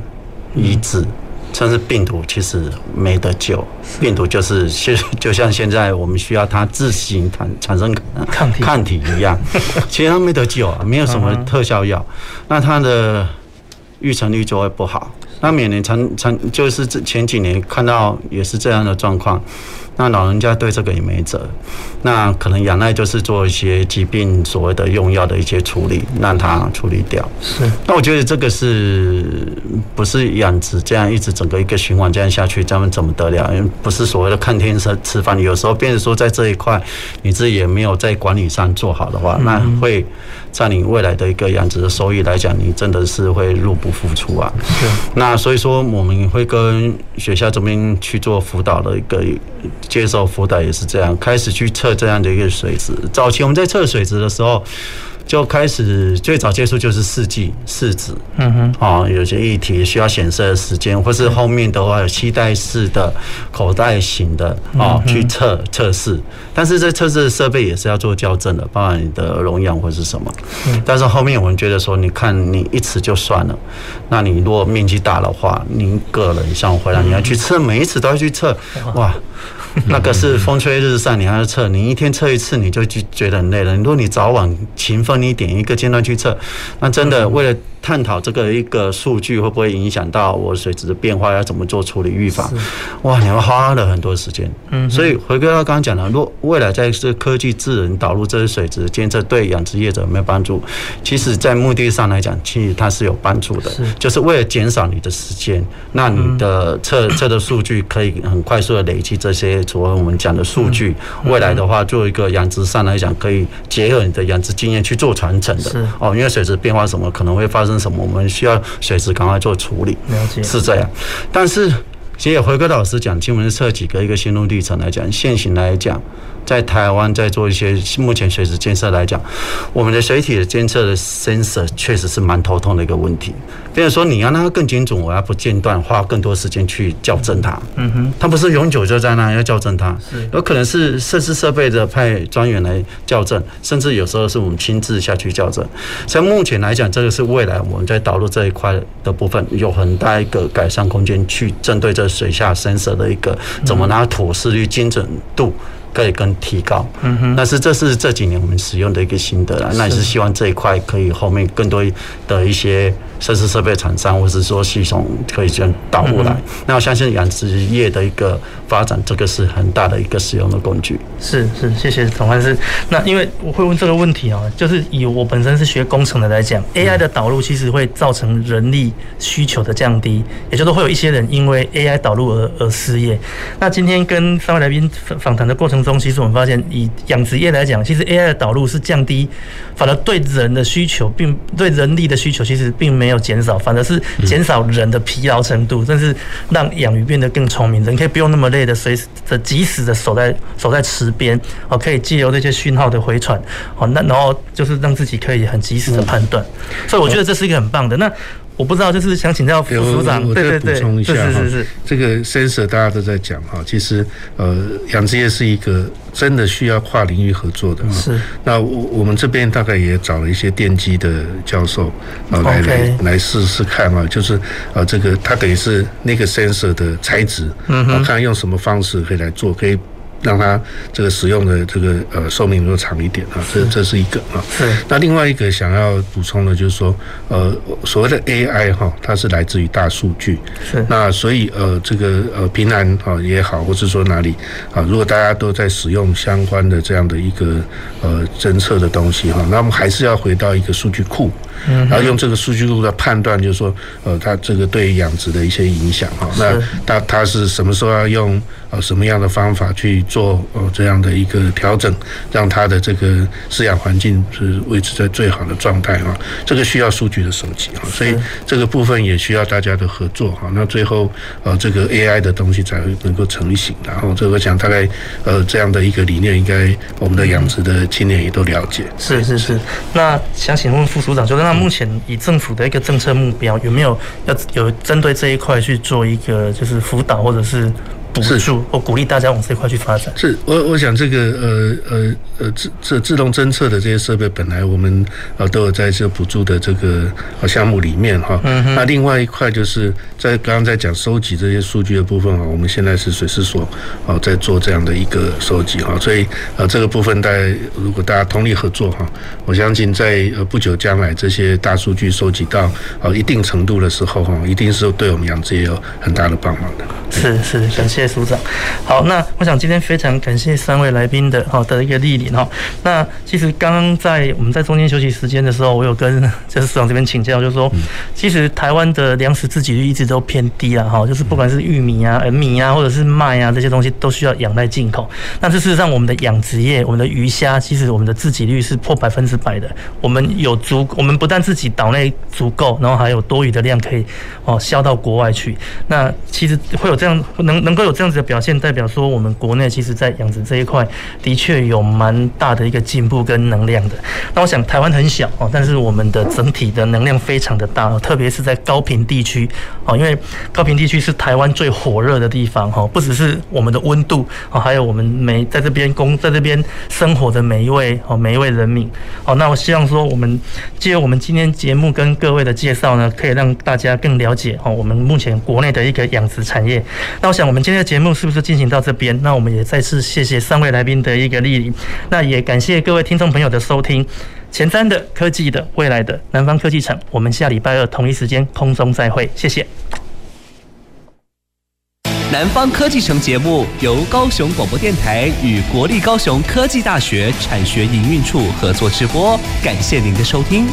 医治。嗯甚至病毒其实没得救，病毒就是就 [LAUGHS] 就像现在我们需要它自行产产生抗体抗体一样，其实它没得救啊，没有什么特效药，那它的预成率就会不好。那每年常常就是这前几年看到也是这样的状况。那老人家对这个也没辙，那可能养赖就是做一些疾病所谓的用药的一些处理，让它处理掉。是。那我觉得这个是不是养殖这样一直整个一个循环这样下去，咱们怎么得了？因为不是所谓的看天吃吃饭，有时候变成说在这一块你自己也没有在管理上做好的话，那会在你未来的一个养殖的收益来讲，你真的是会入不敷出啊。是。那所以说我们会跟学校这边去做辅导的一个。接受辅导也是这样，开始去测这样的一个水质。早期我们在测水质的时候，就开始最早接触就是试剂试纸，嗯哼，啊，有些议题需要显示的时间，或是后面的话有期待式的口袋型的啊去测测试。但是这测试的设备也是要做校正的，包含你的容量或是什么。但是后面我们觉得说，你看你一次就算了，那你如果面积大的话，您个人像我回来，你要去测每一次都要去测，哇。那个是风吹日晒，你还要测，你一天测一次，你就觉得很累了。如果你早晚勤奋一点，一个阶段去测，那真的为了。探讨这个一个数据会不会影响到我水质的变化，要怎么做处理预防？哇，你们花了很多时间。嗯，所以回归到刚刚讲的，若未来在这科技智能导入这些水质监测，对养殖业者有没有帮助？其实，在目的上来讲，其实它是有帮助的，就是为了减少你的时间，那你的测测的数据可以很快速的累积这些除了我们讲的数据。未来的话，做一个养殖上来讲，可以结合你的养殖经验去做传承的。哦，因为水质变化什么可能会发生。什么？我们需要随时赶快做处理，是这样。但是，其实回归老师讲，新闻设计的一个心路历程来讲，现行来讲。在台湾，在做一些目前水质监测来讲，我们的水体的监测的 sensor 确实是蛮头痛的一个问题。比如说，你要让它更精准，我要不间断花更多时间去校正它。嗯哼，它不是永久就在那，要校正它。是，有可能是设施设备的派专员来校正，甚至有时候是我们亲自下去校正。所以目前来讲，这个是未来我们在导入这一块的部分有很大一个改善空间，去针对这水下 sensor 的一个怎么拿妥适率、精准度。可以更提高。嗯哼，但是这是这几年我们使用的一个心得啦，那也是希望这一块可以后面更多的一些设施设备厂商，或是说系统可以这样导入来。那我相信养殖业的一个发展，这个是很大的一个使用的工具。是是，谢谢总干事。那因为我会问这个问题啊，就是以我本身是学工程的来讲，AI 的导入其实会造成人力需求的降低，也就是会有一些人因为 AI 导入而而失业。那今天跟三位来宾访谈的过程中，其实我们发现，以养殖业来讲，其实 AI 的导入是降低，反而对人的需求并对人力的需求其实并没有减少，反而是减少人的疲劳程度，甚至让养鱼变得更聪明，人可以不用那么累的随时的及时的守在守在池边，哦，可以借由这些讯号的回传，哦，那然后就是让自己可以很及时的判断，所以我觉得这是一个很棒的那。我不知道，就是想请教副署长，我再补充一下哈，是是是，这个 sensor 大家都在讲哈，其实呃，养殖业是一个真的需要跨领域合作的。是。那我我们这边大概也找了一些电机的教授啊，来来来试试看啊，就是呃，这个它等于是那个 sensor 的材质，嗯，看看用什么方式可以来做，可以。让它这个使用的这个呃寿命能够长一点啊，这这是一个啊。是。那另外一个想要补充的，就是说呃所谓的 AI 哈，它是来自于大数据。是。那所以呃这个呃平安啊也好，或是说哪里啊，如果大家都在使用相关的这样的一个呃侦测的东西哈，那我们还是要回到一个数据库。嗯，然后用这个数据库来判断，就是说，呃，它这个对养殖的一些影响哈。那它它是什么时候要用呃什么样的方法去做呃这样的一个调整，让它的这个饲养环境是维持在最好的状态哈。这个需要数据的收集哈，所以这个部分也需要大家的合作哈。那最后呃这个 AI 的东西才会能够成型。然后这个想大概呃这样的一个理念，应该我们的养殖的青年也都了解。是是是。那想请问副署长，就让那目前以政府的一个政策目标，有没有要有针对这一块去做一个就是辅导或者是？补助或鼓励大家往这块去发展。是我我想这个呃呃呃自这自动侦测的这些设备，本来我们呃都有在这补助的这个项目里面哈。嗯哼。那另外一块就是在刚刚在讲收集这些数据的部分哈，我们现在是水师所啊在做这样的一个收集哈，所以呃这个部分大家如果大家通力合作哈，我相信在呃不久将来这些大数据收集到呃一定程度的时候哈，一定是对我们养殖也有很大的帮忙的。是是，感谢。谢署长，好，那我想今天非常感谢三位来宾的好的一个莅临哈。那其实刚刚在我们在中间休息时间的时候，我有跟 [LAUGHS] 就是署长这边请教，就是说，其实台湾的粮食自给率一直都偏低了哈，就是不管是玉米啊、米啊，或者是麦啊这些东西，都需要仰赖进口。那这事实上，我们的养殖业、我们的鱼虾，其实我们的自给率是破百分之百的。我们有足，我们不但自己岛内足够，然后还有多余的量可以哦销到国外去。那其实会有这样能能够有。这样子的表现代表说，我们国内其实在养殖这一块的确有蛮大的一个进步跟能量的。那我想台湾很小哦，但是我们的整体的能量非常的大，特别是在高屏地区哦，因为高屏地区是台湾最火热的地方哈，不只是我们的温度哦，还有我们每在这边工在这边生活的每一位哦每一位人民哦。那我希望说，我们借我们今天节目跟各位的介绍呢，可以让大家更了解哦，我们目前国内的一个养殖产业。那我想我们今天。节目是不是进行到这边？那我们也再次谢谢三位来宾的一个莅临，那也感谢各位听众朋友的收听。前瞻的科技的未来的南方科技城，我们下礼拜二同一时间空中再会，谢谢。南方科技城节目由高雄广播电台与国立高雄科技大学产学营运处合作直播，感谢您的收听。